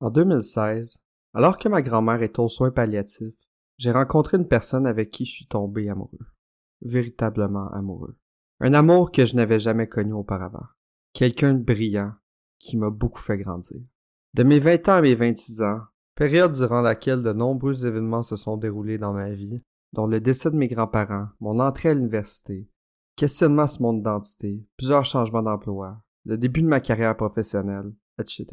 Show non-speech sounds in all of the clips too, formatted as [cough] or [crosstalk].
En 2016, alors que ma grand-mère est aux soins palliatifs, j'ai rencontré une personne avec qui je suis tombé amoureux. Véritablement amoureux. Un amour que je n'avais jamais connu auparavant. Quelqu'un de brillant qui m'a beaucoup fait grandir. De mes 20 ans à mes 26 ans, période durant laquelle de nombreux événements se sont déroulés dans ma vie, dont le décès de mes grands-parents, mon entrée à l'université, questionnement sur mon identité, plusieurs changements d'emploi, le début de ma carrière professionnelle, etc.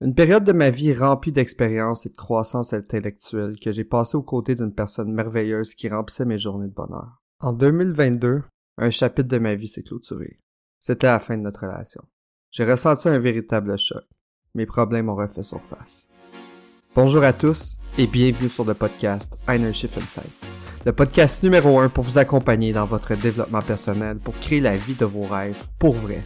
Une période de ma vie remplie d'expériences et de croissance intellectuelle que j'ai passée aux côtés d'une personne merveilleuse qui remplissait mes journées de bonheur. En 2022, un chapitre de ma vie s'est clôturé. C'était la fin de notre relation. J'ai ressenti un véritable choc. Mes problèmes ont refait surface. Bonjour à tous et bienvenue sur le podcast Shift Insights, le podcast numéro un pour vous accompagner dans votre développement personnel pour créer la vie de vos rêves pour vrai.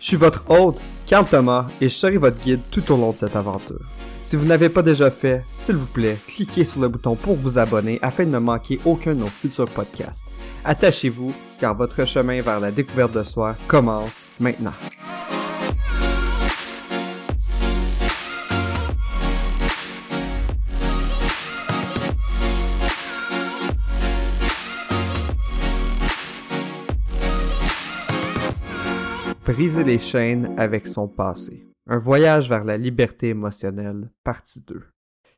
Je suis votre hôte, Carl Thomas, et je serai votre guide tout au long de cette aventure. Si vous n'avez pas déjà fait, s'il vous plaît, cliquez sur le bouton pour vous abonner afin de ne manquer aucun de nos futurs podcasts. Attachez-vous, car votre chemin vers la découverte de soi commence maintenant. Briser les chaînes avec son passé. Un voyage vers la liberté émotionnelle, partie 2.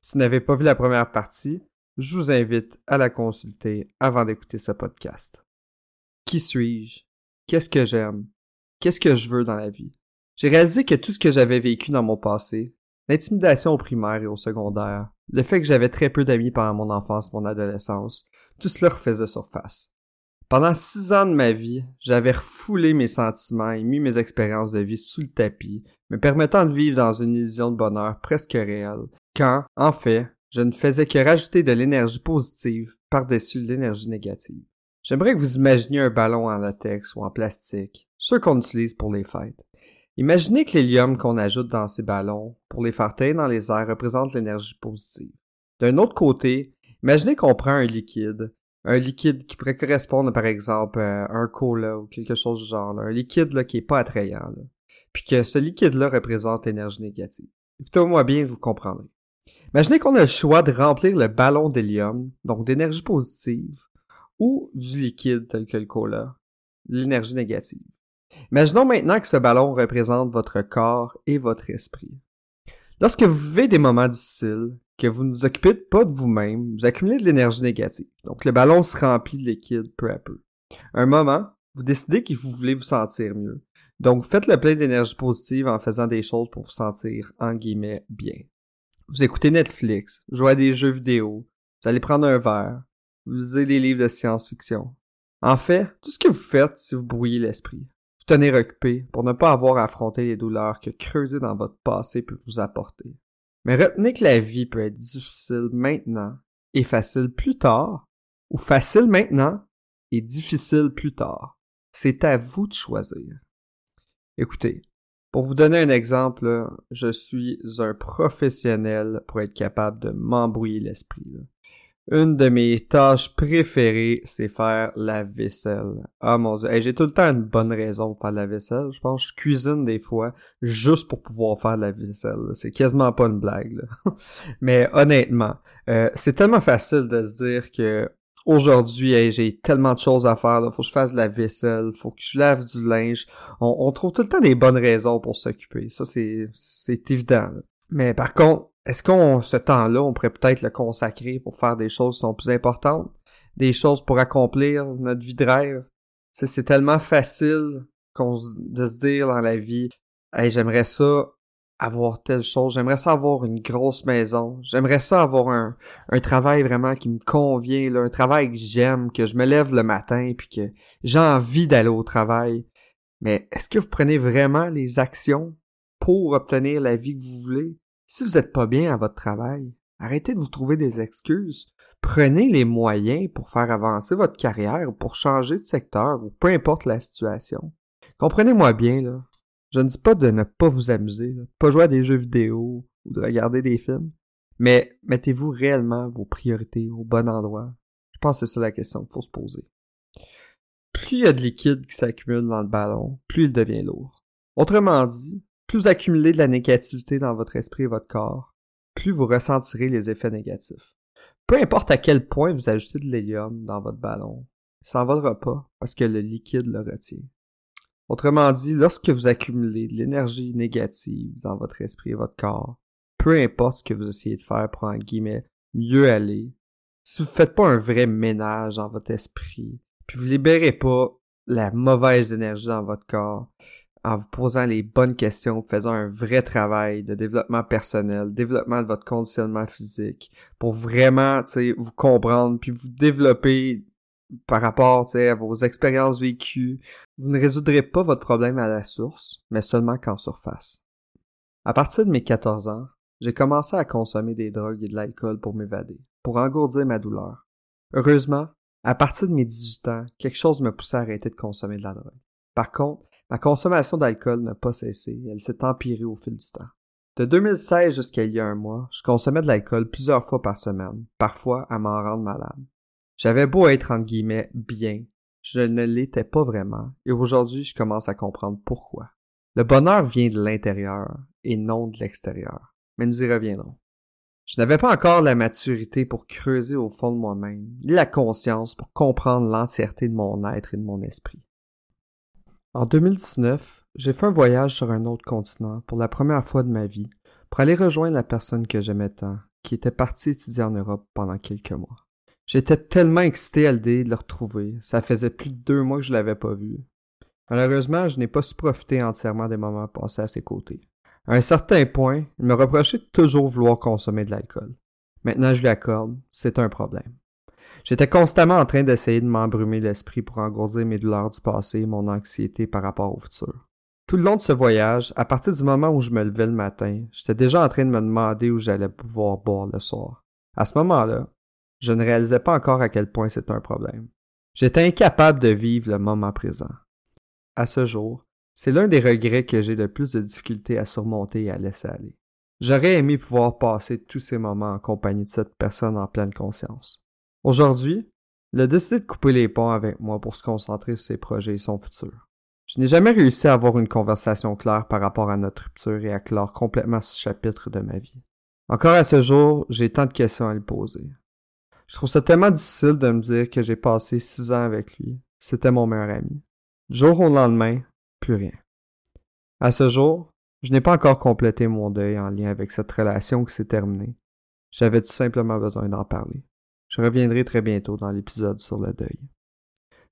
Si vous n'avez pas vu la première partie, je vous invite à la consulter avant d'écouter ce podcast. Qui suis-je? Qu'est-ce que j'aime? Qu'est-ce que je veux dans la vie? J'ai réalisé que tout ce que j'avais vécu dans mon passé, l'intimidation au primaire et au secondaire, le fait que j'avais très peu d'amis pendant mon enfance mon adolescence, tout cela refaisait surface. Pendant six ans de ma vie, j'avais refoulé mes sentiments et mis mes expériences de vie sous le tapis, me permettant de vivre dans une illusion de bonheur presque réelle, quand, en fait, je ne faisais que rajouter de l'énergie positive par-dessus l'énergie négative. J'aimerais que vous imaginiez un ballon en latex ou en plastique, ceux qu'on utilise pour les fêtes. Imaginez que l'hélium qu'on ajoute dans ces ballons pour les faire tailler dans les airs représente l'énergie positive. D'un autre côté, imaginez qu'on prend un liquide un liquide qui pourrait correspondre, par exemple, à un cola ou quelque chose du genre. Un liquide là, qui est pas attrayant. Puis que ce liquide-là représente l'énergie négative. Écoutez-moi bien, vous comprendrez. Imaginez qu'on a le choix de remplir le ballon d'hélium, donc d'énergie positive, ou du liquide tel que le cola, l'énergie négative. Imaginons maintenant que ce ballon représente votre corps et votre esprit. Lorsque vous vivez des moments difficiles, que vous ne vous occupez pas de vous-même, vous accumulez de l'énergie négative. Donc le ballon se remplit de liquide peu à peu. un moment, vous décidez que vous voulez vous sentir mieux. Donc vous faites le plein d'énergie positive en faisant des choses pour vous sentir, en guillemets, bien. Vous écoutez Netflix, jouez à des jeux vidéo, vous allez prendre un verre, vous lisez des livres de science-fiction. En fait, tout ce que vous faites, c'est vous brouiller l'esprit. Vous tenir occupé pour ne pas avoir à affronter les douleurs que creuser dans votre passé peut vous apporter. Mais retenez que la vie peut être difficile maintenant et facile plus tard, ou facile maintenant et difficile plus tard. C'est à vous de choisir. Écoutez, pour vous donner un exemple, je suis un professionnel pour être capable de m'embrouiller l'esprit. Une de mes tâches préférées, c'est faire la vaisselle. Ah mon dieu, j'ai tout le temps une bonne raison pour faire la vaisselle. Je pense que je cuisine des fois juste pour pouvoir faire la vaisselle. C'est quasiment pas une blague. [laughs] Mais honnêtement, euh, c'est tellement facile de se dire que aujourd'hui, j'ai tellement de choses à faire. Là. Faut que je fasse la vaisselle, faut que je lave du linge. On, trouve tout le temps des bonnes raisons pour s'occuper. Ça, c'est c'est évident. Mais par contre, est-ce qu'on, ce temps-là, on pourrait peut-être le consacrer pour faire des choses qui sont plus importantes? Des choses pour accomplir notre vie de rêve? c'est tellement facile de se dire dans la vie, hey, j'aimerais ça avoir telle chose, j'aimerais ça avoir une grosse maison, j'aimerais ça avoir un, un travail vraiment qui me convient, un travail que j'aime, que je me lève le matin puis que j'ai envie d'aller au travail. Mais est-ce que vous prenez vraiment les actions pour obtenir la vie que vous voulez? Si vous n'êtes pas bien à votre travail, arrêtez de vous trouver des excuses. Prenez les moyens pour faire avancer votre carrière ou pour changer de secteur ou peu importe la situation. Comprenez-moi bien, là. Je ne dis pas de ne pas vous amuser, de pas jouer à des jeux vidéo ou de regarder des films, mais mettez-vous réellement vos priorités au bon endroit. Je pense que c'est ça la question qu'il faut se poser. Plus il y a de liquide qui s'accumule dans le ballon, plus il devient lourd. Autrement dit, plus vous accumulez de la négativité dans votre esprit et votre corps, plus vous ressentirez les effets négatifs. Peu importe à quel point vous ajoutez de l'hélium dans votre ballon, il s'envolera pas parce que le liquide le retient. Autrement dit, lorsque vous accumulez de l'énergie négative dans votre esprit et votre corps, peu importe ce que vous essayez de faire pour, en guillemets, mieux aller, si vous ne faites pas un vrai ménage dans votre esprit, puis vous libérez pas la mauvaise énergie dans votre corps, en vous posant les bonnes questions, faisant un vrai travail de développement personnel, développement de votre conditionnement physique, pour vraiment, vous comprendre, puis vous développer par rapport à vos expériences vécues, vous ne résoudrez pas votre problème à la source, mais seulement qu'en surface. À partir de mes 14 ans, j'ai commencé à consommer des drogues et de l'alcool pour m'évader, pour engourdir ma douleur. Heureusement, à partir de mes 18 ans, quelque chose me poussait à arrêter de consommer de la drogue. Par contre, ma consommation d'alcool n'a pas cessé elle s'est empirée au fil du temps. De 2016 jusqu'à il y a un mois, je consommais de l'alcool plusieurs fois par semaine, parfois à m'en rendre malade. J'avais beau être entre guillemets bien, je ne l'étais pas vraiment, et aujourd'hui je commence à comprendre pourquoi. Le bonheur vient de l'intérieur et non de l'extérieur, mais nous y reviendrons. Je n'avais pas encore la maturité pour creuser au fond de moi-même, ni la conscience pour comprendre l'entièreté de mon être et de mon esprit. En 2019, j'ai fait un voyage sur un autre continent pour la première fois de ma vie pour aller rejoindre la personne que j'aimais tant, qui était partie étudier en Europe pendant quelques mois. J'étais tellement excité à l'idée de le retrouver. Ça faisait plus de deux mois que je l'avais pas vu. Malheureusement, je n'ai pas su profiter entièrement des moments passés à ses côtés. À un certain point, il me reprochait de toujours vouloir consommer de l'alcool. Maintenant, je lui accorde, c'est un problème. J'étais constamment en train d'essayer de m'embrumer l'esprit pour engourdir mes douleurs du passé et mon anxiété par rapport au futur. Tout le long de ce voyage, à partir du moment où je me levais le matin, j'étais déjà en train de me demander où j'allais pouvoir boire le soir. À ce moment-là, je ne réalisais pas encore à quel point c'était un problème. J'étais incapable de vivre le moment présent. À ce jour, c'est l'un des regrets que j'ai le plus de difficultés à surmonter et à laisser aller. J'aurais aimé pouvoir passer tous ces moments en compagnie de cette personne en pleine conscience. Aujourd'hui, il a décidé de couper les ponts avec moi pour se concentrer sur ses projets et son futur. Je n'ai jamais réussi à avoir une conversation claire par rapport à notre rupture et à clore complètement ce chapitre de ma vie. Encore à ce jour, j'ai tant de questions à lui poser. Je trouve ça tellement difficile de me dire que j'ai passé six ans avec lui. C'était mon meilleur ami. Du jour au lendemain, plus rien. À ce jour, je n'ai pas encore complété mon deuil en lien avec cette relation qui s'est terminée. J'avais tout simplement besoin d'en parler. Je reviendrai très bientôt dans l'épisode sur le deuil.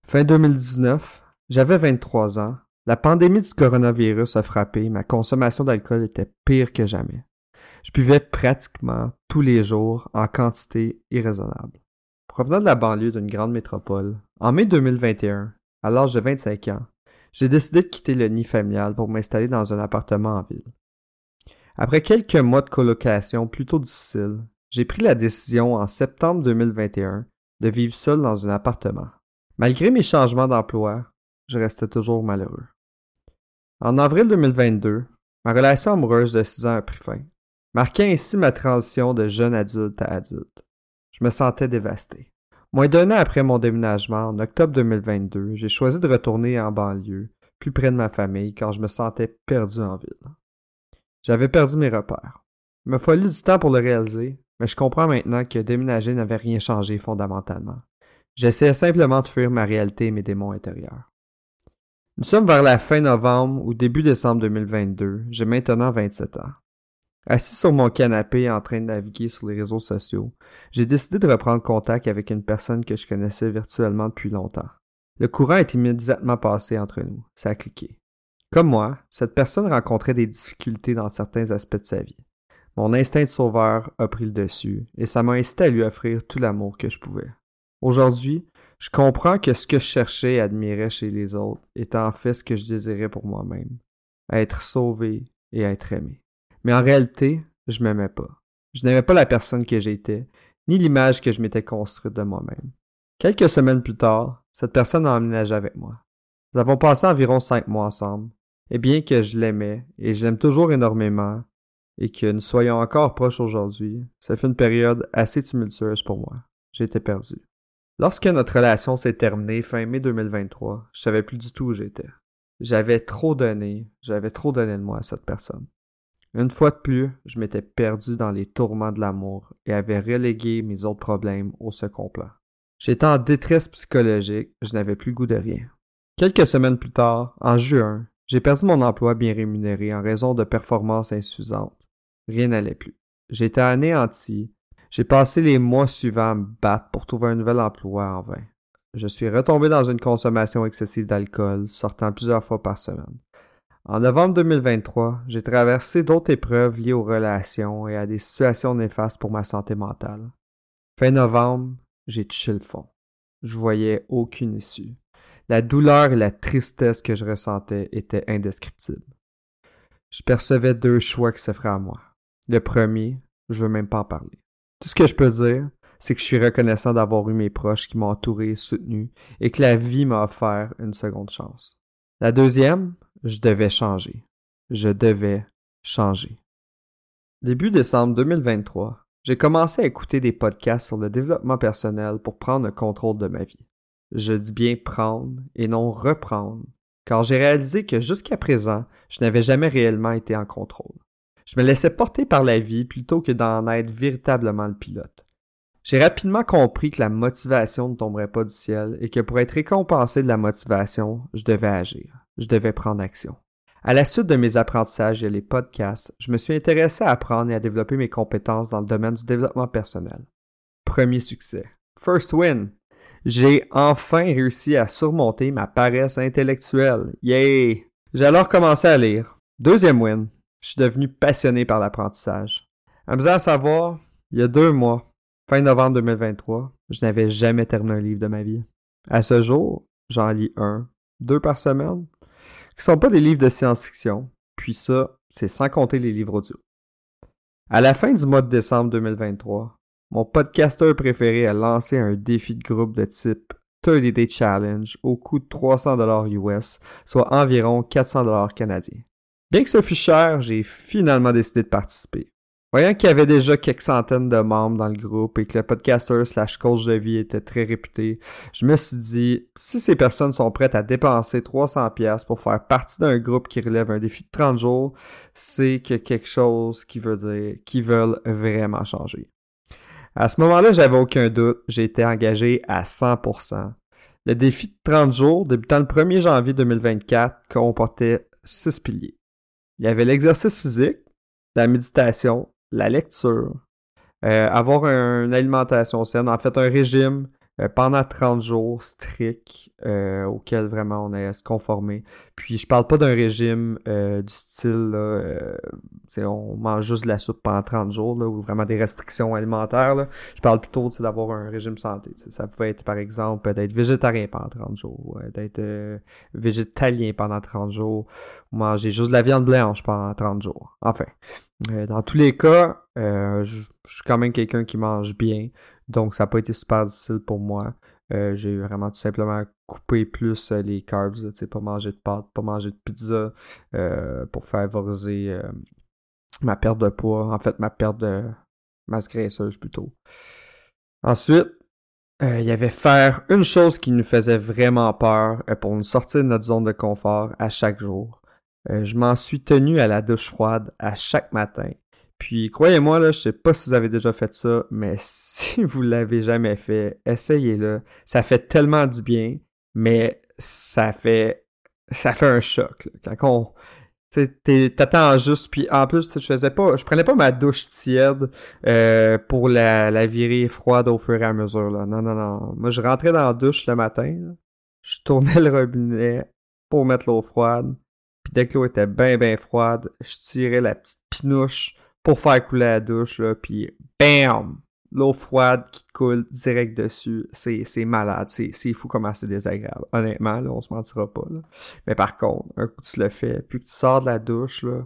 Fin 2019, j'avais 23 ans. La pandémie du coronavirus a frappé, ma consommation d'alcool était pire que jamais. Je buvais pratiquement tous les jours en quantité irraisonnable. Provenant de la banlieue d'une grande métropole, en mai 2021, à l'âge de 25 ans, j'ai décidé de quitter le nid familial pour m'installer dans un appartement en ville. Après quelques mois de colocation plutôt difficiles, j'ai pris la décision en septembre 2021 de vivre seul dans un appartement. Malgré mes changements d'emploi, je restais toujours malheureux. En avril 2022, ma relation amoureuse de 6 ans a pris fin marquant ainsi ma transition de jeune adulte à adulte. Je me sentais dévasté. Moins d'un an après mon déménagement, en octobre 2022, j'ai choisi de retourner en banlieue, plus près de ma famille, car je me sentais perdu en ville. J'avais perdu mes repères. Il m'a fallu du temps pour le réaliser, mais je comprends maintenant que déménager n'avait rien changé fondamentalement. J'essayais simplement de fuir ma réalité et mes démons intérieurs. Nous sommes vers la fin novembre ou début décembre 2022. J'ai maintenant 27 ans. Assis sur mon canapé en train de naviguer sur les réseaux sociaux, j'ai décidé de reprendre contact avec une personne que je connaissais virtuellement depuis longtemps. Le courant est immédiatement passé entre nous. Ça a cliqué. Comme moi, cette personne rencontrait des difficultés dans certains aspects de sa vie. Mon instinct de sauveur a pris le dessus et ça m'a incité à lui offrir tout l'amour que je pouvais. Aujourd'hui, je comprends que ce que je cherchais et admirais chez les autres était en fait ce que je désirais pour moi-même. Être sauvé et être aimé. Mais en réalité, je m'aimais pas. Je n'aimais pas la personne que j'étais, ni l'image que je m'étais construite de moi-même. Quelques semaines plus tard, cette personne a emménagé avec moi. Nous avons passé environ cinq mois ensemble, et bien que je l'aimais, et je l'aime toujours énormément, et que nous soyons encore proches aujourd'hui, ça fait une période assez tumultueuse pour moi. J'étais perdu. Lorsque notre relation s'est terminée fin mai 2023, je savais plus du tout où j'étais. J'avais trop donné, j'avais trop donné de moi à cette personne. Une fois de plus, je m'étais perdu dans les tourments de l'amour et avais relégué mes autres problèmes au second plan. J'étais en détresse psychologique, je n'avais plus goût de rien. Quelques semaines plus tard, en juin, j'ai perdu mon emploi bien rémunéré en raison de performances insuffisantes. Rien n'allait plus. J'étais anéanti. J'ai passé les mois suivants à me battre pour trouver un nouvel emploi en vain. Je suis retombé dans une consommation excessive d'alcool, sortant plusieurs fois par semaine. En novembre 2023, j'ai traversé d'autres épreuves liées aux relations et à des situations néfastes pour ma santé mentale. Fin novembre, j'ai touché le fond. Je voyais aucune issue. La douleur et la tristesse que je ressentais étaient indescriptibles. Je percevais deux choix qui s'offraient à moi. Le premier, je veux même pas en parler. Tout ce que je peux dire, c'est que je suis reconnaissant d'avoir eu mes proches qui m'ont entouré, soutenu, et que la vie m'a offert une seconde chance. La deuxième, je devais changer. Je devais changer. Début décembre 2023, j'ai commencé à écouter des podcasts sur le développement personnel pour prendre le contrôle de ma vie. Je dis bien prendre et non reprendre, car j'ai réalisé que jusqu'à présent, je n'avais jamais réellement été en contrôle. Je me laissais porter par la vie plutôt que d'en être véritablement le pilote. J'ai rapidement compris que la motivation ne tomberait pas du ciel et que pour être récompensé de la motivation, je devais agir, je devais prendre action. À la suite de mes apprentissages et les podcasts, je me suis intéressé à apprendre et à développer mes compétences dans le domaine du développement personnel. Premier succès. First win. J'ai enfin réussi à surmonter ma paresse intellectuelle. Yay! J'ai alors commencé à lire. Deuxième win. Je suis devenu passionné par l'apprentissage. Amusant à savoir, il y a deux mois, Fin novembre 2023, je n'avais jamais terminé un livre de ma vie. À ce jour, j'en lis un, deux par semaine, qui sont pas des livres de science-fiction, puis ça, c'est sans compter les livres audio. À la fin du mois de décembre 2023, mon podcasteur préféré a lancé un défi de groupe de type 30 Day Challenge au coût de 300 US, soit environ 400 canadiens. Bien que ce fût cher, j'ai finalement décidé de participer. Voyant qu'il y avait déjà quelques centaines de membres dans le groupe et que le podcaster slash coach de vie était très réputé, je me suis dit, si ces personnes sont prêtes à dépenser 300 pièces pour faire partie d'un groupe qui relève un défi de 30 jours, c'est que quelque chose qui veut dire qu'ils veulent vraiment changer. À ce moment-là, j'avais aucun doute, j'ai été engagé à 100%. Le défi de 30 jours, débutant le 1er janvier 2024, comportait 6 piliers. Il y avait l'exercice physique, la méditation, la lecture, euh, avoir une alimentation saine, en fait un régime euh, pendant 30 jours strict euh, auquel vraiment on est à se conformer. Puis je parle pas d'un régime du style on mange juste de la soupe pendant 30 jours là, ou vraiment des restrictions alimentaires. Là. Je parle plutôt d'avoir un régime santé. Ça pouvait être par exemple d'être végétarien pendant 30 jours, d'être végétalien pendant 30 jours, ou manger juste de la viande blanche pendant 30 jours. Enfin, euh, dans tous les cas, euh, je, suis quand même quelqu'un qui mange bien, donc ça n'a pas été super difficile pour moi. Euh, j'ai vraiment tout simplement coupé plus les carbs, sais, pas manger de pâtes, pas manger de pizza pour favoriser ma perte de poids, en fait ma perte de masse graisseuse plutôt. Ensuite, il y avait faire une chose qui nous faisait vraiment peur pour nous sortir de notre zone de confort à chaque jour. Euh, je m'en suis tenu à la douche froide à chaque matin. Puis croyez-moi, là, je sais pas si vous avez déjà fait ça, mais [laughs] si vous l'avez jamais fait, essayez-le. Ça fait tellement du bien, mais ça fait ça fait un choc. Là. Quand on t'attends juste puis en plus je faisais pas je prenais pas ma douche tiède euh, pour la, la virer froide au fur et à mesure là non non non moi je rentrais dans la douche le matin je tournais [laughs] le robinet pour mettre l'eau froide puis dès que l'eau était bien, bien froide, je tirais la petite pinouche pour faire couler la douche, là, puis BAM! L'eau froide qui coule direct dessus, c'est, malade, c'est, fou comment c'est désagréable. Honnêtement, là, on se mentira pas, là. Mais par contre, un coup tu le fais, puis que tu sors de la douche, là,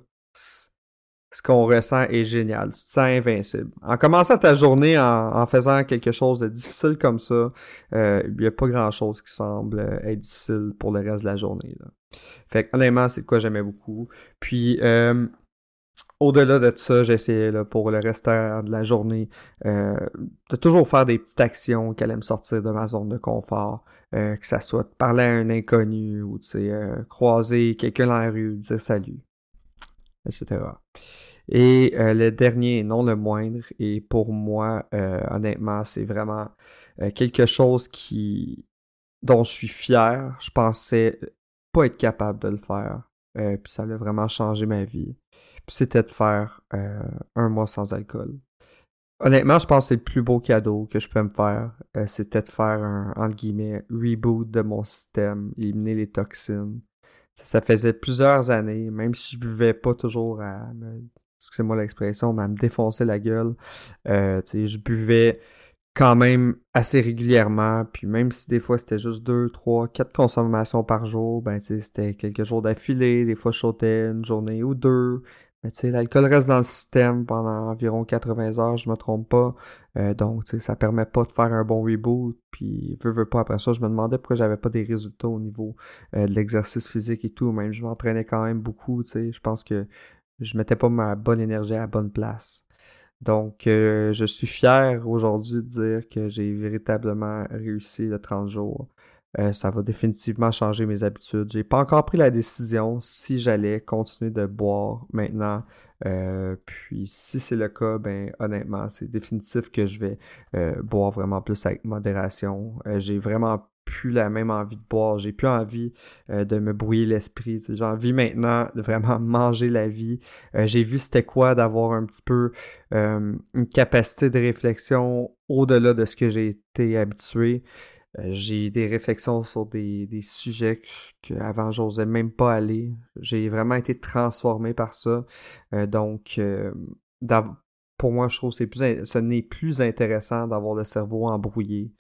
ce qu'on ressent est génial. Tu te sens invincible. En commençant ta journée en, faisant quelque chose de difficile comme ça, euh, il n'y a pas grand-chose qui semble être difficile pour le reste de la journée. Là. Fait que, honnêtement, c'est quoi j'aimais beaucoup. Puis, euh, au-delà de ça, j'essayais pour le reste de la journée euh, de toujours faire des petites actions qui allaient me sortir de ma zone de confort. que ça soit parler à un inconnu ou croiser quelqu'un dans la rue, dire salut, etc. Et le dernier, non le moindre, et pour moi, honnêtement, c'est vraiment quelque chose qui dont je suis fier. Je pensais pas être capable de le faire. puis ça a vraiment changé ma vie. C'était de faire un mois sans alcool. Honnêtement, je pense que c'est le plus beau cadeau que je peux me faire. Euh, c'était de faire un, entre guillemets, reboot de mon système, éliminer les toxines. Ça, faisait plusieurs années, même si je buvais pas toujours à me, excusez-moi l'expression, mais à me défoncer la gueule. Euh, je buvais quand même assez régulièrement, puis même si des fois c'était juste deux, trois, quatre consommations par jour, ben c'était quelques jours d'affilée, des fois je sautais une journée ou deux, mais tu sais, l'alcool reste dans le système pendant environ 80 heures, je me trompe pas. Euh, donc, tu sais, ça permet pas de faire un bon reboot. Puis, veux, veux pas, après ça, je me demandais pourquoi j'avais pas des résultats au niveau euh, de l'exercice physique et tout. Même, je m'entraînais quand même beaucoup, tu sais. Je pense que je mettais pas ma bonne énergie à la bonne place. Donc, euh, je suis fier aujourd'hui de dire que j'ai véritablement réussi le 30 jours. Euh, ça va définitivement changer mes habitudes. J'ai pas encore pris la décision si j'allais continuer de boire maintenant. Euh, puis si c'est le cas, ben honnêtement, c'est définitif que je vais euh, boire vraiment plus avec modération. j'ai vraiment plus la même envie de boire. J'ai plus envie de me brouiller l'esprit. J'ai envie maintenant de vraiment [laughs] manger la vie. j'ai vu c'était quoi d'avoir un petit peu une capacité de réflexion au-delà de ce que j'ai été habitué. Euh, j'ai des réflexions sur des, des sujets que, avant j'osais même pas aller. J'ai vraiment été transformé par ça. Euh, donc, euh, pour moi, je trouve que plus, ce n'est plus intéressant d'avoir le cerveau embrouillé.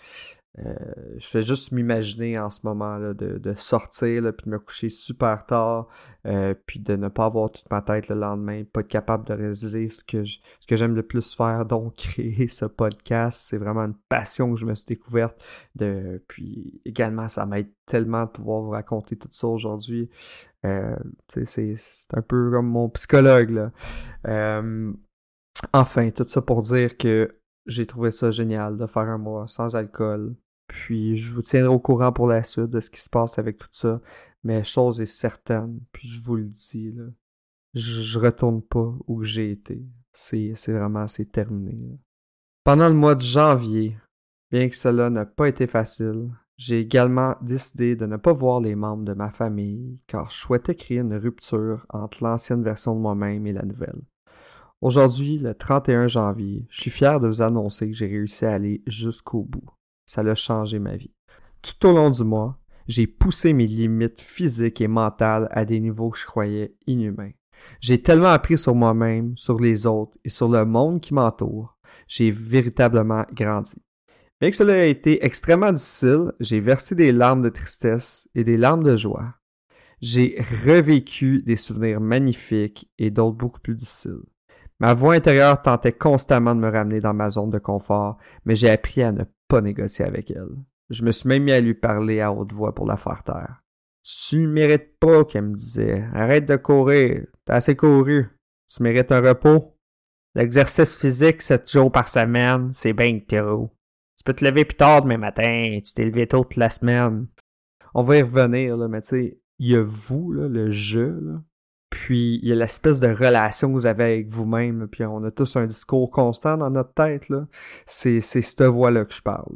Euh, je fais juste m'imaginer en ce moment de, de sortir puis de me coucher super tard, euh, puis de ne pas avoir toute ma tête le lendemain, pas être capable de réaliser ce que j'aime le plus faire, [laughs] donc créer ce podcast. C'est vraiment une passion que je me suis découverte. De, puis également, ça m'aide tellement de pouvoir vous raconter tout ça aujourd'hui. Euh, c'est un peu comme mon psychologue. Enfin, tout ça pour dire que j'ai trouvé ça génial de faire un mois sans alcool, puis je vous tiendrai au courant pour la suite de ce qui se passe avec tout ça. Mais chose est certaine, puis je vous le dis, je, retourne pas où j'ai été. C'est, vraiment, c'est terminé. Pendant le mois de janvier, bien que cela n'a pas été facile, j'ai également décidé de ne pas voir les membres de ma famille car je souhaitais créer une rupture entre l'ancienne version de moi-même et la nouvelle. Aujourd'hui, le 31 janvier, je suis fier de vous annoncer que j'ai réussi à aller jusqu'au bout ça a changé ma vie. Tout au long du mois, j'ai poussé mes limites physiques et mentales à des niveaux que je croyais inhumains. J'ai tellement appris sur moi-même, sur les autres et sur le monde qui m'entoure. J'ai véritablement grandi. Bien que cela ait été extrêmement difficile, j'ai versé des larmes de tristesse et des larmes de joie. J'ai revécu des souvenirs magnifiques et d'autres beaucoup plus difficiles. Ma voix intérieure tentait constamment de me ramener dans ma zone de confort, mais j'ai appris à ne pas négocier avec elle. Je me suis même mis à lui parler à haute voix pour la faire taire. Tu mérites pas, qu'elle me disait. Arrête de courir. T'as assez couru. Tu mérites un repos. L'exercice physique sept jours par semaine, c'est bien trop. Tu peux te lever plus tard demain matin. Tu t'es levé tôt toute la semaine. On va y revenir, là, mais tu sais, il y a vous, là, le jeu, là. Puis il y a l'espèce de relation que vous avez avec vous-même, puis on a tous un discours constant dans notre tête. Là. C'est, c'est cette voix-là que je parle.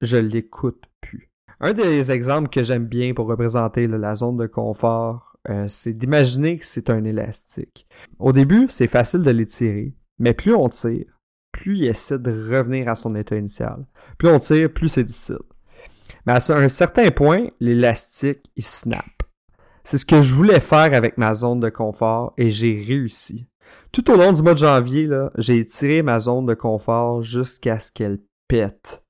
Je l'écoute plus. Un des exemples que j'aime bien pour représenter la zone de confort, euh, c'est d'imaginer que c'est un élastique. Au début, c'est facile de l'étirer, mais plus on tire, plus il essaie de revenir à son état initial. Plus on tire, plus c'est difficile. Mais à un certain point, l'élastique, il snap. C'est ce que je voulais faire avec ma zone de confort et j'ai réussi. Tout au long du mois de janvier, j'ai tiré ma zone de confort jusqu'à ce qu'elle pète.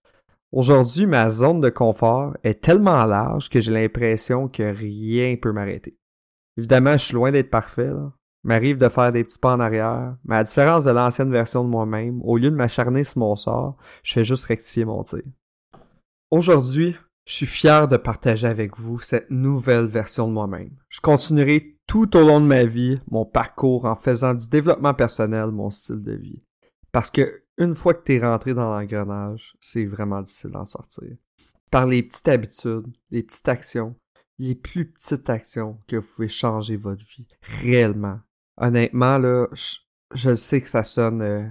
Aujourd'hui, ma zone de confort est tellement large que j'ai l'impression que rien peut m'arrêter. Évidemment, je suis loin d'être parfait. Là. M'arrive de faire des petits pas en arrière, mais à différence de l'ancienne version de moi-même, au lieu de m'acharner sur mon sort, je fais juste rectifier mon tir. Aujourd'hui, je suis fier de partager avec vous cette nouvelle version de moi-même. Je continuerai tout au long de ma vie mon parcours en faisant du développement personnel mon style de vie. Parce que une fois que tu es rentré dans l'engrenage, c'est vraiment difficile d'en sortir. Par les petites habitudes, les petites actions, les plus petites actions que vous pouvez changer votre vie réellement. Honnêtement, là, je sais que ça sonne euh,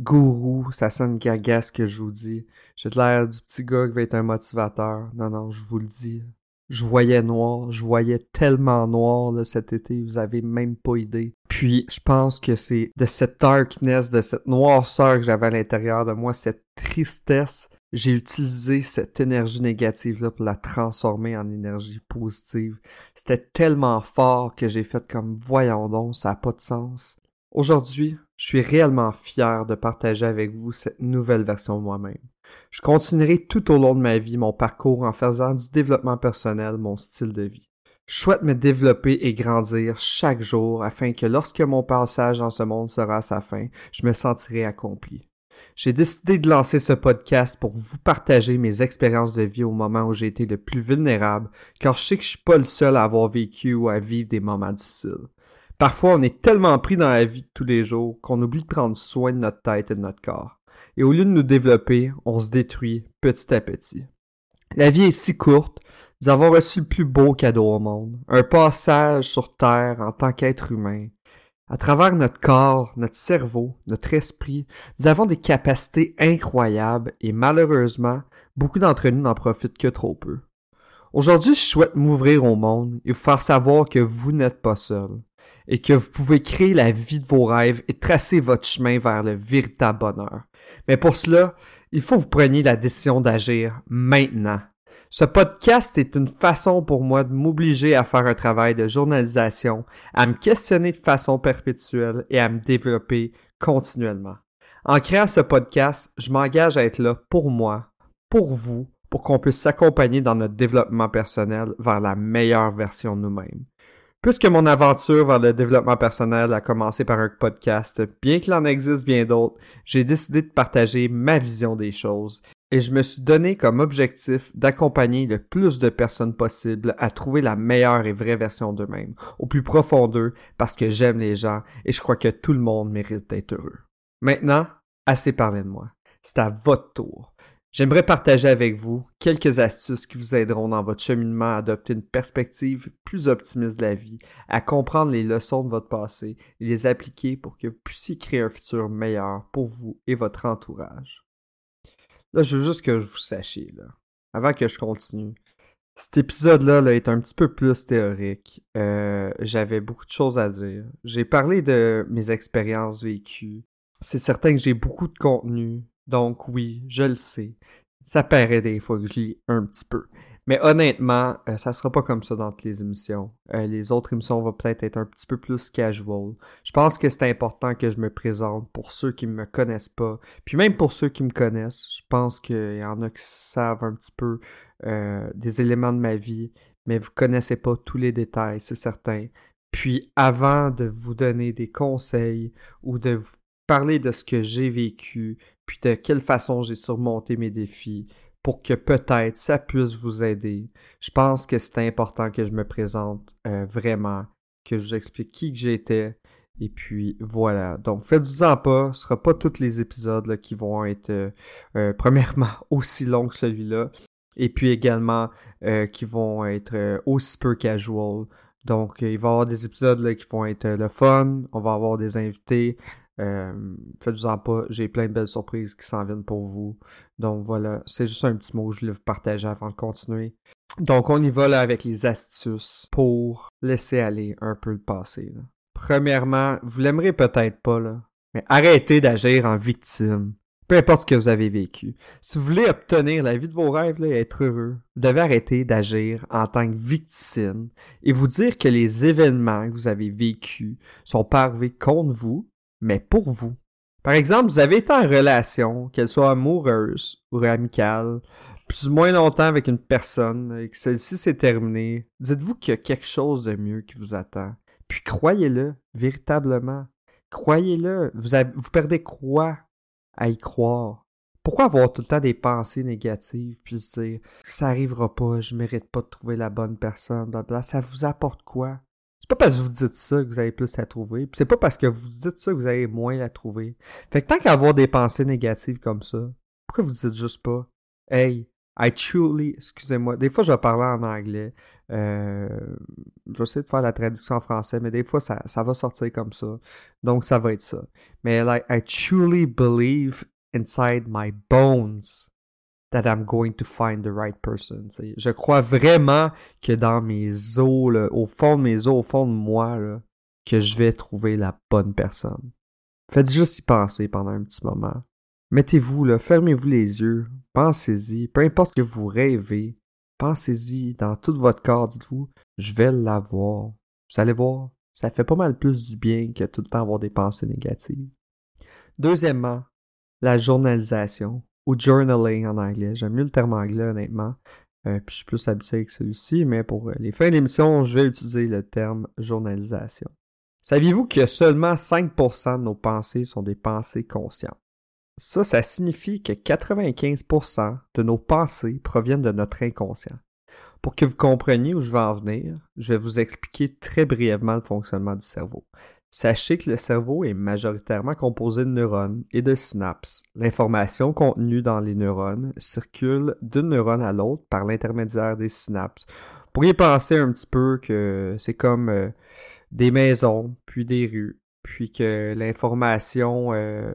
gourou, ça sonne gaga ce que je vous dis. J'ai l'air du petit gars qui va être un motivateur. Non, non, je vous le dis. Je voyais noir, je voyais tellement noir là, cet été, vous avez même pas idée. Puis je pense que c'est de cette darkness, de cette noirceur que j'avais à l'intérieur de moi, cette tristesse, j'ai utilisé cette énergie négative-là pour la transformer en énergie positive. C'était tellement fort que j'ai fait comme voyons donc, ça n'a pas de sens. Aujourd'hui, je suis réellement fier de partager avec vous cette nouvelle version de moi-même. Je continuerai tout au long de ma vie mon parcours en faisant du développement personnel mon style de vie. Je souhaite me développer et grandir chaque jour afin que lorsque mon passage dans ce monde sera à sa fin, je me sentirai accompli. J'ai décidé de lancer ce podcast pour vous partager mes expériences de vie au moment où j'ai été le plus vulnérable, car je sais que je suis pas le seul à avoir vécu ou à vivre des moments difficiles. Parfois, on est tellement pris dans la vie de tous les jours qu'on oublie de prendre soin de notre tête et de notre corps. Et au lieu de nous développer, on se détruit petit à petit. La vie est si courte, nous avons reçu le plus beau cadeau au monde, un passage sur Terre en tant qu'être humain. À travers notre corps, notre cerveau, notre esprit, nous avons des capacités incroyables et malheureusement, beaucoup d'entre nous n'en profitent que trop peu. Aujourd'hui, je souhaite m'ouvrir au monde et vous faire savoir que vous n'êtes pas seul et que vous pouvez créer la vie de vos rêves et tracer votre chemin vers le véritable bonheur. Mais pour cela, il faut que vous preniez la décision d'agir maintenant. Ce podcast est une façon pour moi de m'obliger à faire un travail de journalisation, à me questionner de façon perpétuelle et à me développer continuellement. En créant ce podcast, je m'engage à être là pour moi, pour vous, pour qu'on puisse s'accompagner dans notre développement personnel vers la meilleure version de nous-mêmes. Puisque mon aventure vers le développement personnel a commencé par un podcast, bien qu'il en existe bien d'autres, j'ai décidé de partager ma vision des choses et je me suis donné comme objectif d'accompagner le plus de personnes possible à trouver la meilleure et vraie version d'eux-mêmes, au plus profond d'eux, parce que j'aime les gens et je crois que tout le monde mérite d'être heureux. Maintenant, assez parlé de moi. C'est à votre tour. J'aimerais partager avec vous quelques astuces qui vous aideront dans votre cheminement à adopter une perspective plus optimiste de la vie, à comprendre les leçons de votre passé et les appliquer pour que vous puissiez créer un futur meilleur pour vous et votre entourage. Là, je veux juste que vous sachiez, là, avant que je continue. Cet épisode-là là, est un petit peu plus théorique. Euh, J'avais beaucoup de choses à dire. J'ai parlé de mes expériences vécues. C'est certain que j'ai beaucoup de contenu. Donc oui, je le sais. Ça paraît des fois que je lis un petit peu. Mais honnêtement, euh, ça sera pas comme ça dans toutes les émissions. Euh, les autres émissions vont peut-être être un petit peu plus casual. Je pense que c'est important que je me présente pour ceux qui me connaissent pas. Puis même pour ceux qui me connaissent, je pense qu'il y en a qui savent un petit peu euh, des éléments de ma vie, mais vous connaissez pas tous les détails, c'est certain. Puis avant de vous donner des conseils ou de vous parler de ce que j'ai vécu, puis de quelle façon j'ai surmonté mes défis pour que peut-être ça puisse vous aider. Je pense que c'est important que je me présente euh, vraiment, que je vous explique qui que j'étais. Et puis voilà. Donc faites-vous-en pas, ce sera pas tous les épisodes qui vont être euh, [laughs] euh, premièrement [laughs] aussi longs que celui-là. Et puis également qui vont être aussi peu casual. Donc il va y avoir des épisodes qui vont être le fun, on va avoir des invités, euh, Faites-vous-en pas, j'ai plein de belles surprises qui s'en viennent pour vous. Donc voilà, c'est juste un petit mot que je voulais vous partager avant de continuer. Donc on y va là avec les astuces pour laisser aller un peu le passé. Premièrement, vous l'aimerez peut-être pas, là, mais arrêtez d'agir en victime. Peu importe ce que vous avez vécu. Si vous voulez obtenir la vie de vos rêves et être heureux, vous devez arrêter d'agir en tant que victime et vous dire que les événements que vous avez vécus sont pas arrivés contre vous, mais pour vous. Par exemple, vous avez été en relation, qu'elle soit amoureuse ou amicale, plus ou moins longtemps avec une personne et que celle-ci s'est terminée. Dites-vous qu'il y a quelque chose de mieux qui vous attend. Puis croyez-le, véritablement. Croyez-le. Vous, perdez quoi à y croire? Pourquoi avoir tout le temps des pensées négatives puis se dire ça arrivera pas, je mérite pas de trouver la bonne personne, blablabla. Ça vous apporte quoi? C'est pas parce que vous dites ça que vous avez plus à trouver. Puis c'est pas parce que vous dites ça que vous avez moins à trouver. Fait que tant qu'à avoir des pensées négatives comme ça, pourquoi vous dites juste pas Hey, I truly, excusez-moi, des fois je parler en anglais. Euh, je vais essayer de faire la traduction en français, mais des fois ça, ça va sortir comme ça. Donc ça va être ça. Mais like, I truly believe inside my bones that I'm going to find the right person. Je crois vraiment que dans mes os, au fond de mes os, au fond de moi, que je vais trouver la bonne personne. Faites juste y penser pendant un petit moment. Mettez-vous là, fermez-vous les yeux, pensez-y, peu importe que vous rêvez, pensez-y dans tout votre corps, dites-vous, je vais l'avoir. Vous allez voir, ça fait pas mal plus du bien que tout le temps avoir des pensées négatives. Deuxièmement, la journalisation ou journaling en anglais. J'aime mieux le terme anglais honnêtement. Euh, puis je suis plus habitué avec celui-ci, mais pour euh, les fins d'émission, je vais utiliser le terme journalisation. Saviez-vous que seulement 5% de nos pensées sont des pensées conscientes? Ça, ça signifie que 95% de nos pensées proviennent de notre inconscient. Pour que vous compreniez où je vais en venir, je vais vous expliquer très brièvement le fonctionnement du cerveau. Sachez que le cerveau est majoritairement composé de neurones et de synapses. L'information contenue dans les neurones circule d'une neurone à l'autre par l'intermédiaire des synapses. Vous pourriez penser un petit peu que c'est comme euh, des maisons, puis des rues, puis que l'information euh,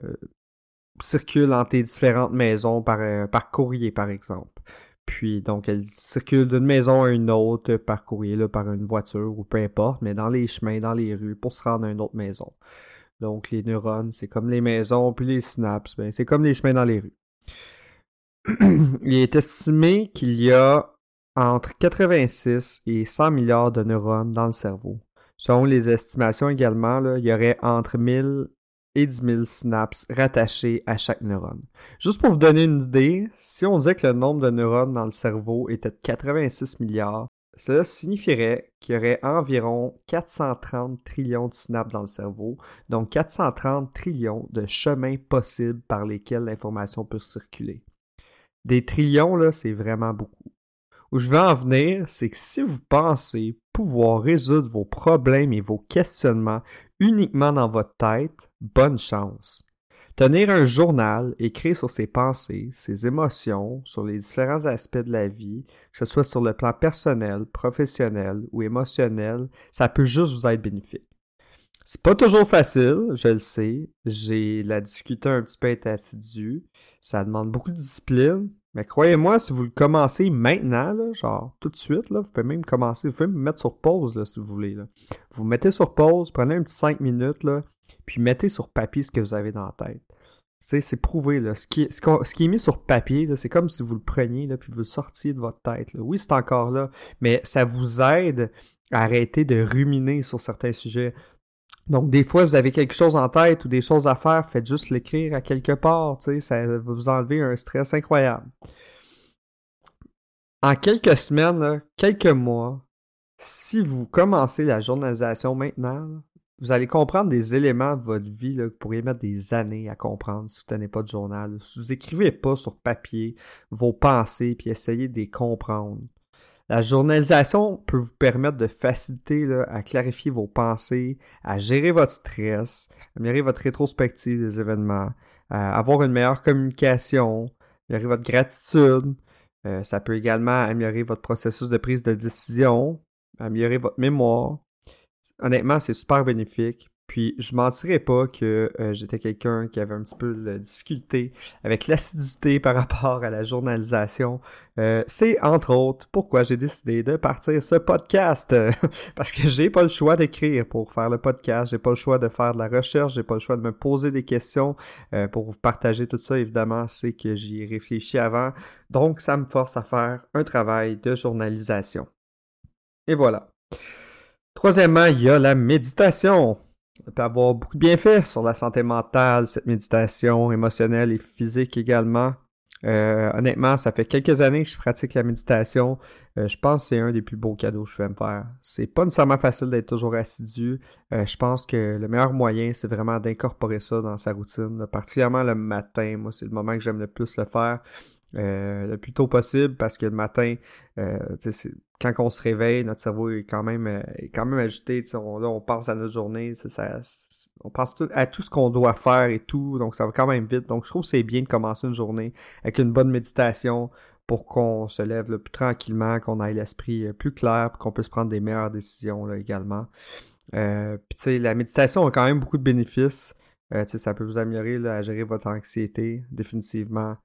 circule entre les différentes maisons euh, par courrier, par exemple. Puis donc elle circule d'une maison à une autre par courrier, là, par une voiture ou peu importe, mais dans les chemins, dans les rues, pour se rendre à une autre maison. Donc les neurones, c'est comme les maisons, puis les synapses, ben, c'est comme les chemins dans les rues. [clears throat] Il est estimé qu'il y a entre 86 et 100 milliards de neurones dans le cerveau. Selon les estimations également, là, il y aurait entre 1000 et 10 000 synapses rattachées à chaque neurone. Juste pour vous donner une idée, si on disait que le nombre de neurones dans le cerveau était de 86 milliards, cela signifierait qu'il y aurait environ 430 trillions de synapses dans le cerveau, donc 430 trillions de chemins possibles par lesquels l'information peut circuler. Des trillions, là, c'est vraiment beaucoup. Où je veux en venir, c'est que si vous pensez pouvoir résoudre vos problèmes et vos questionnements uniquement dans votre tête, bonne chance. Tenir un journal, écrire sur ses pensées, ses émotions, sur les différents aspects de la vie, que ce soit sur le plan personnel, professionnel ou émotionnel, ça peut juste vous être bénéfique. C'est pas toujours facile, je le sais. J'ai la difficulté un petit peu à être assidu. Ça demande beaucoup de discipline. Mais croyez-moi, si vous le commencez maintenant, genre tout de suite, là, vous pouvez même commencer, vous pouvez me mettre sur pause là, si vous voulez. Vous mettez sur pause, prenez un petit 5 minutes, là, puis mettez sur papier ce que vous avez dans la tête. C'est prouvé. Là. Ce, qui ce, qui est mis sur papier, c'est comme si vous le preniez là, puis vous le sortiez de votre tête. Oui, c'est encore là, mais ça vous aide à arrêter de ruminer sur certains sujets. Donc, des fois, vous avez quelque chose en tête ou des choses à faire, faites juste l'écrire à quelque part. Ça va vous enlever un stress incroyable. En quelques semaines, quelques mois, si vous commencez la journalisation maintenant, vous allez comprendre des éléments de votre vie que vous pourriez mettre des années à comprendre si vous ne tenez pas de journal. Si vous n'écrivez pas sur papier vos pensées puis essayez de les comprendre. La journalisation peut vous permettre de faciliter à clarifier vos pensées, à gérer votre stress, améliorer votre rétrospective des événements, à avoir une meilleure communication, améliorer votre gratitude. Euh, ça peut également améliorer votre processus de prise de décision, améliorer votre mémoire, honnêtement, c'est super bénéfique. Puis je mentirais pas que euh, j'étais quelqu'un qui avait un petit peu de difficulté avec l'assiduité [laughs] par rapport à la journalisation. Euh, c'est entre autres pourquoi j'ai décidé de partir ce podcast. [laughs] Parce que j'ai pas le choix d'écrire pour faire le podcast, j'ai pas le choix de faire de la recherche, j'ai pas le choix de me poser des questions euh, pour vous partager tout ça. Évidemment, c'est que j'y ai réfléchi avant. Donc ça me force à faire un travail de journalisation. Et voilà. Troisièmement, il y a la méditation. Ça peut avoir beaucoup de bienfaits sur la santé mentale, cette méditation émotionnelle et physique également. Euh, honnêtement, ça fait quelques années que je pratique la méditation. Euh, je pense que c'est un des plus beaux cadeaux que je vais me faire. C'est pas nécessairement facile d'être toujours assidu. Euh, je pense que le meilleur moyen, c'est vraiment d'incorporer ça dans sa routine. Particulièrement le matin. Moi, c'est le moment que j'aime le plus le faire. Le plus tôt possible parce que le matin, c'est quand on se réveille, notre cerveau est quand même, euh, est quand même agité. On, là, on pense à notre journée, on pense à tout ce qu'on doit faire et tout, donc ça va quand même vite. Donc je trouve que c'est bien de commencer une journée avec une bonne méditation pour qu'on se lève plus tranquillement, qu'on ait l'esprit plus clair, qu'on puisse prendre des meilleures décisions là, également. Puis tu sais, la méditation a quand même beaucoup de bénéfices. ça peut vous améliorer à gérer votre anxiété, définitivement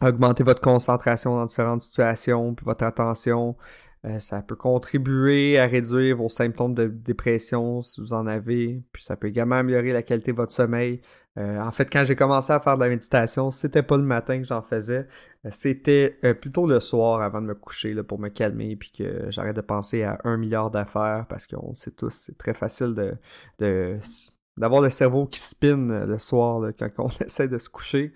augmenter votre concentration dans différentes situations, puis votre attention. Euh, ça peut contribuer à réduire vos symptômes de dépression si vous en avez. Puis ça peut également améliorer la qualité de votre sommeil. Euh, en fait, quand j'ai commencé à faire de la méditation, c'était pas le matin que j'en faisais. Euh, c'était plutôt le soir avant de me coucher là, pour me calmer puis que j'arrête de penser à un milliard d'affaires parce qu'on sait tous, c'est très facile de, d'avoir le cerveau qui spin le soir quand [laughs] on essaie de se coucher.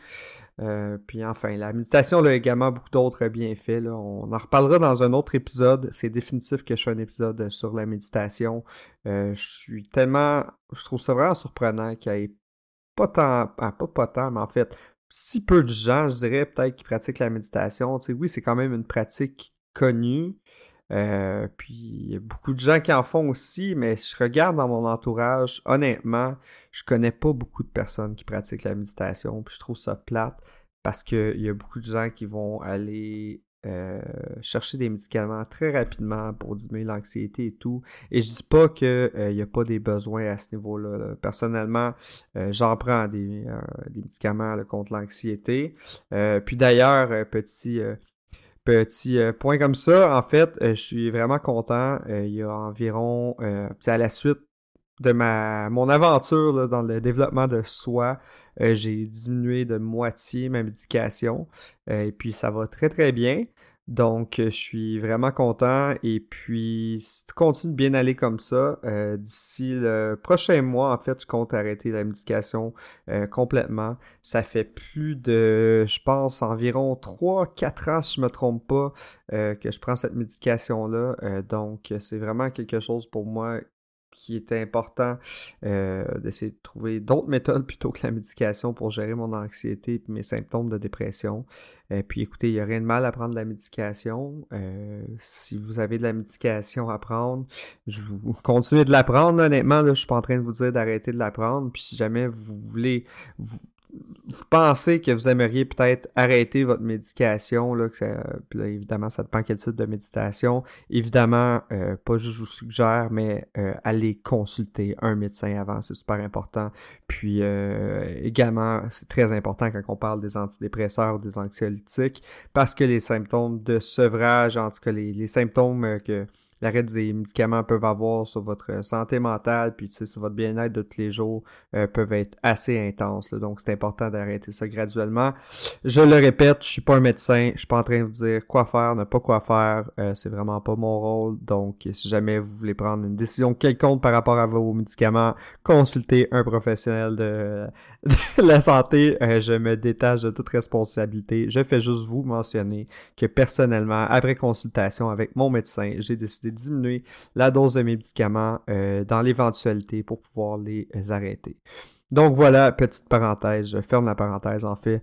Euh, puis enfin, la méditation a également beaucoup d'autres bienfaits. On en reparlera dans un autre épisode. C'est définitif que je fais un épisode sur la méditation. Euh, je suis tellement... Je trouve ça vraiment surprenant qu'il n'y ait pas tant... Ah, pas pas tant, mais en fait, si peu de gens, je dirais, peut-être, qui pratiquent la méditation. Tu sais, oui, c'est quand même une pratique connue. Euh, puis il y a beaucoup de gens qui en font aussi, mais je regarde dans mon entourage, honnêtement, je connais pas beaucoup de personnes qui pratiquent la méditation, puis je trouve ça plate parce qu'il y a beaucoup de gens qui vont aller euh, chercher des médicaments très rapidement pour diminuer l'anxiété et tout. Et je dis pas qu'il n'y a pas des besoins à ce niveau-là. Personnellement, euh, j'en prends des, médicaments contre l'anxiété. puis d'ailleurs, petit Petit euh, point comme ça, en fait, euh, je suis vraiment content. Euh, il y a environ, à la suite de ma mon aventure dans le développement de soi, j'ai diminué de moitié ma médication. et puis ça va très très bien. Donc, euh, je suis vraiment content. Et puis, si tu continues de bien aller comme ça, euh, d'ici le prochain mois, en fait, je compte arrêter la médication euh, complètement. Ça fait plus de, je pense, environ 3-4 ans, si je me trompe pas, que je prends cette médication-là. donc, c'est vraiment quelque chose pour moi qui était important euh, d'essayer de trouver d'autres méthodes [laughs] plutôt que la médication pour gérer mon anxiété et mes symptômes de dépression. Euh, puis écoutez, il n'y a rien de mal à prendre de la médication. Euh, si vous avez de la médication à prendre, je vous [laughs] continuez de la prendre. Honnêtement, là, je suis pas en train de vous dire d'arrêter de la prendre. Puis si jamais vous voulez vous pensez que vous aimeriez peut-être arrêter votre médication, là, que là, évidemment, ça dépend quel type de méditation. Évidemment, euh, pas juste je vous suggère, mais euh, allez consulter un médecin avant, c'est super important. Puis euh, également, c'est très important quand on parle des antidépresseurs ou des anxiolytiques, parce que les symptômes de sevrage, en tout cas les, les symptômes que l'arrêt des médicaments peuvent avoir sur votre santé mentale, puis sur votre bien-être de tous les jours, euh, peuvent être assez intenses. donc, c'est important d'arrêter ça graduellement. Je le répète, je suis pas un médecin, je suis pas en train de vous dire quoi faire, ne pas quoi faire. Euh, c'est vraiment pas mon rôle. Donc, si jamais vous voulez prendre une décision quelconque par rapport à vos médicaments, consultez un professionnel de, [laughs] la santé. Euh, je me détache de toute responsabilité. Je fais juste vous mentionner que personnellement, après consultation avec mon médecin, j'ai décidé diminuer la dose de médicaments euh, dans l'éventualité pour pouvoir les arrêter. Donc voilà, petite parenthèse, je ferme la parenthèse en fait.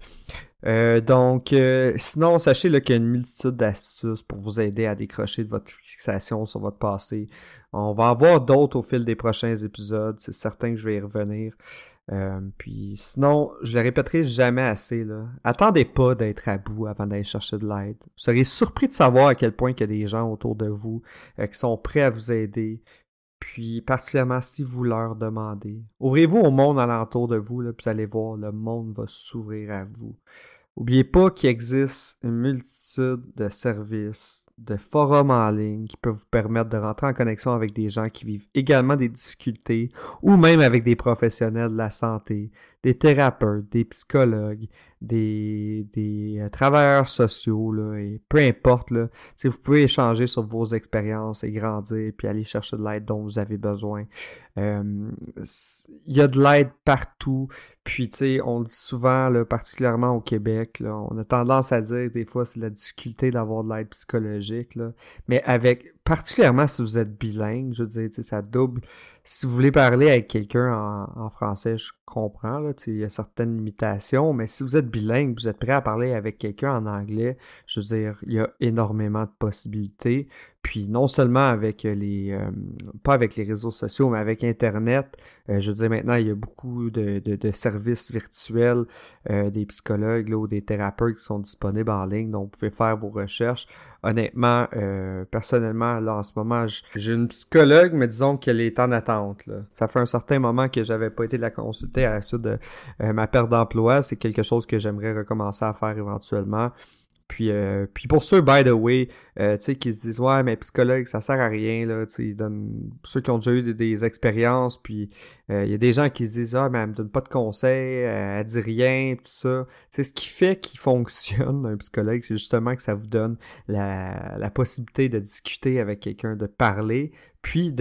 Euh, donc, euh, sinon, sachez qu'il y a une multitude d'astuces pour vous aider à décrocher de votre fixation sur votre passé. On va avoir d'autres au fil des prochains épisodes, c'est certain que je vais y revenir. Euh, puis sinon, je le répéterai jamais assez. Là. Attendez pas d'être à bout avant d'aller chercher de l'aide. Vous serez surpris de savoir à quel point il y a des gens autour de vous euh, qui sont prêts à vous aider. Puis particulièrement si vous leur demandez. Ouvrez-vous au monde alentour de vous, là, puis vous allez voir, le monde va s'ouvrir à vous. N'oubliez pas qu'il existe une multitude de services, de forums en ligne qui peuvent vous permettre de rentrer en connexion avec des gens qui vivent également des difficultés ou même avec des professionnels de la santé, des thérapeutes, des psychologues, des, des euh, travailleurs sociaux, là, et peu importe, là, vous pouvez échanger sur vos expériences et grandir, puis aller chercher de l'aide dont vous avez besoin. Euh, il y a de l'aide partout. Puis, tu sais, on le dit souvent, là, particulièrement au Québec, là, on a tendance à dire des fois c'est la difficulté d'avoir de l'aide psychologique, mais avec particulièrement si vous êtes bilingue, je veux dire, ça double. Si vous voulez parler avec quelqu'un en, français, je comprends, là, il y a certaines limitations, mais si vous êtes bilingue, vous êtes prêt à parler avec quelqu'un en anglais, je veux dire, il y a énormément de possibilités. Puis non seulement avec les, euh, pas avec les réseaux sociaux, mais avec Internet. Euh, je veux dire, maintenant, il y a beaucoup de, de, services virtuels, euh, des psychologues ou des thérapeutes qui sont disponibles en ligne, donc vous pouvez faire vos recherches. Honnêtement, personnellement, là, en ce moment, j'ai une psychologue, mais disons qu'elle est en attente. Ça fait un certain moment que j'avais pas été la consulter à la suite de ma perte d'emploi. C'est quelque chose que j'aimerais recommencer à faire éventuellement. Puis, euh, puis pour ceux, by the way, euh, tu sais, qui se disent ouais, mais psychologue, ça sert à rien, là, tu ceux qui ont déjà eu des, expériences, puis euh, il y a des gens qui se disent ah, mais elle me donne pas de conseils, elle dit rien, tout ça. C'est ce qui fait qu'il [laughs] fonctionne un psychologue, c'est justement que ça vous donne la possibilité de discuter avec quelqu'un, de parler, puis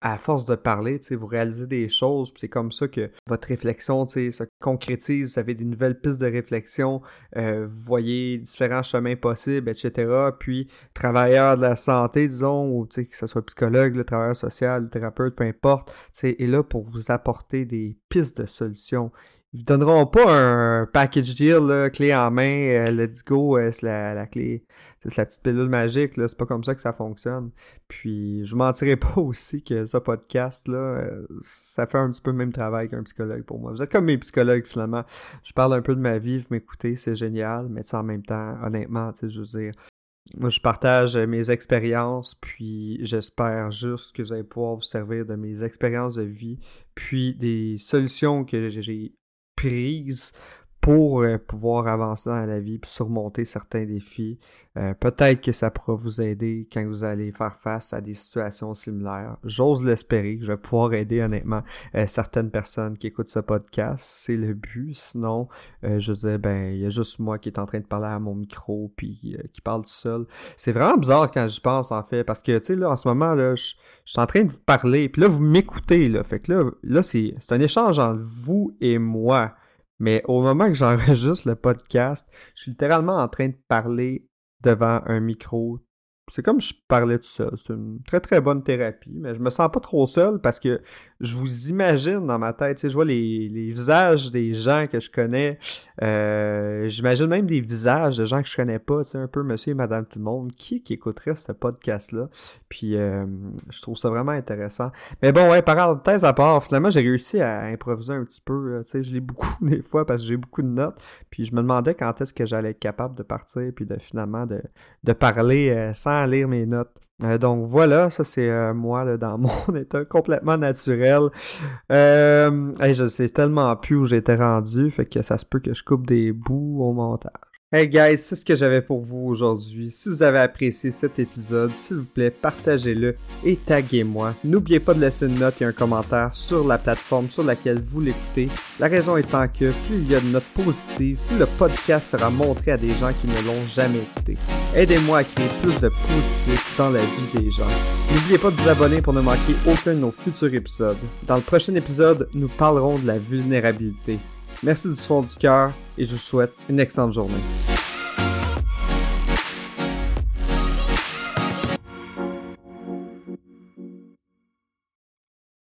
à force de parler, vous réalisez des choses, puis c'est comme ça que votre réflexion se concrétise, vous avez des nouvelles pistes de réflexion, euh, vous voyez différents chemins possibles, etc. Puis, travailleur de la santé, disons, ou que ce soit psychologue, le travailleur social, le thérapeute, peu importe, est là pour vous apporter des pistes de solutions. Ils vous donneront pas un package deal, clé en main, euh, let's go, euh, c'est la, clé, c'est la petite pilule magique, là, c'est pas comme ça que ça fonctionne. Puis je vous mentirai [laughs] pas aussi que ce podcast, là, euh, ça fait un petit peu le même travail qu'un psychologue pour moi. Vous êtes comme mes psychologues finalement. Je parle un peu de ma vie, vous m'écoutez, c'est génial, mais en même temps, honnêtement, tu sais, je veux dire, moi, je partage mes expériences, puis j'espère juste que vous allez pouvoir vous servir de mes expériences de vie, puis des solutions que j'ai prise pour euh, pouvoir avancer dans la vie puis surmonter certains défis. Euh, peut-être que ça pourra vous aider quand vous allez faire face à des situations similaires. J'ose l'espérer je vais pouvoir aider honnêtement euh, certaines personnes qui écoutent ce podcast. C'est le but. Sinon, je disais, ben, il y a juste moi qui est en train de parler à mon micro puis qui parle tout seul. C'est vraiment bizarre quand j'y pense en fait parce que, tu sais, là, en ce moment, là, je, suis en train de vous parler puis là, vous m'écoutez, là. Fait que là, là c'est un échange entre vous et moi. Mais au moment que j'enregistre le podcast, je suis littéralement en train de parler devant un micro c'est comme je parlais tout seul. C'est une très très bonne thérapie, mais je me sens pas trop seul parce que je vous imagine dans ma tête. Tu je vois les, les visages des gens que je connais. Euh, J'imagine même des visages de gens que je connais pas. Tu un peu monsieur et madame tout le monde. Qui, qui écouterait ce podcast-là? Puis euh, je trouve ça vraiment intéressant. Mais bon, ouais, parenthèse à part, finalement, j'ai réussi à improviser un petit peu. Tu sais, je l'ai beaucoup [laughs] des fois parce que j'ai beaucoup de notes. Puis je me demandais quand est-ce que j'allais être capable de partir puis de finalement de, de parler euh, sans lire mes notes. Euh, donc voilà, ça c'est euh, moi là, dans [laughs] mon état complètement naturel. Euh, je sais tellement plus où j'étais rendu, fait que ça se peut que je coupe des bouts au montage. Hey guys, c'est ce que j'avais pour vous aujourd'hui. Si vous avez apprécié cet épisode, s'il vous plaît, partagez-le et taguez-moi. N'oubliez pas de laisser une note et un commentaire sur la plateforme sur laquelle vous l'écoutez. La raison étant que plus il y a de notes positives, plus le podcast sera montré à des gens qui ne l'ont jamais écouté. Aidez-moi à créer plus de positifs dans la vie des gens. N'oubliez pas de vous abonner pour ne manquer aucun de nos futurs épisodes. Dans le prochain épisode, nous parlerons de la vulnérabilité. Merci du fond du cœur et je vous souhaite une excellente journée.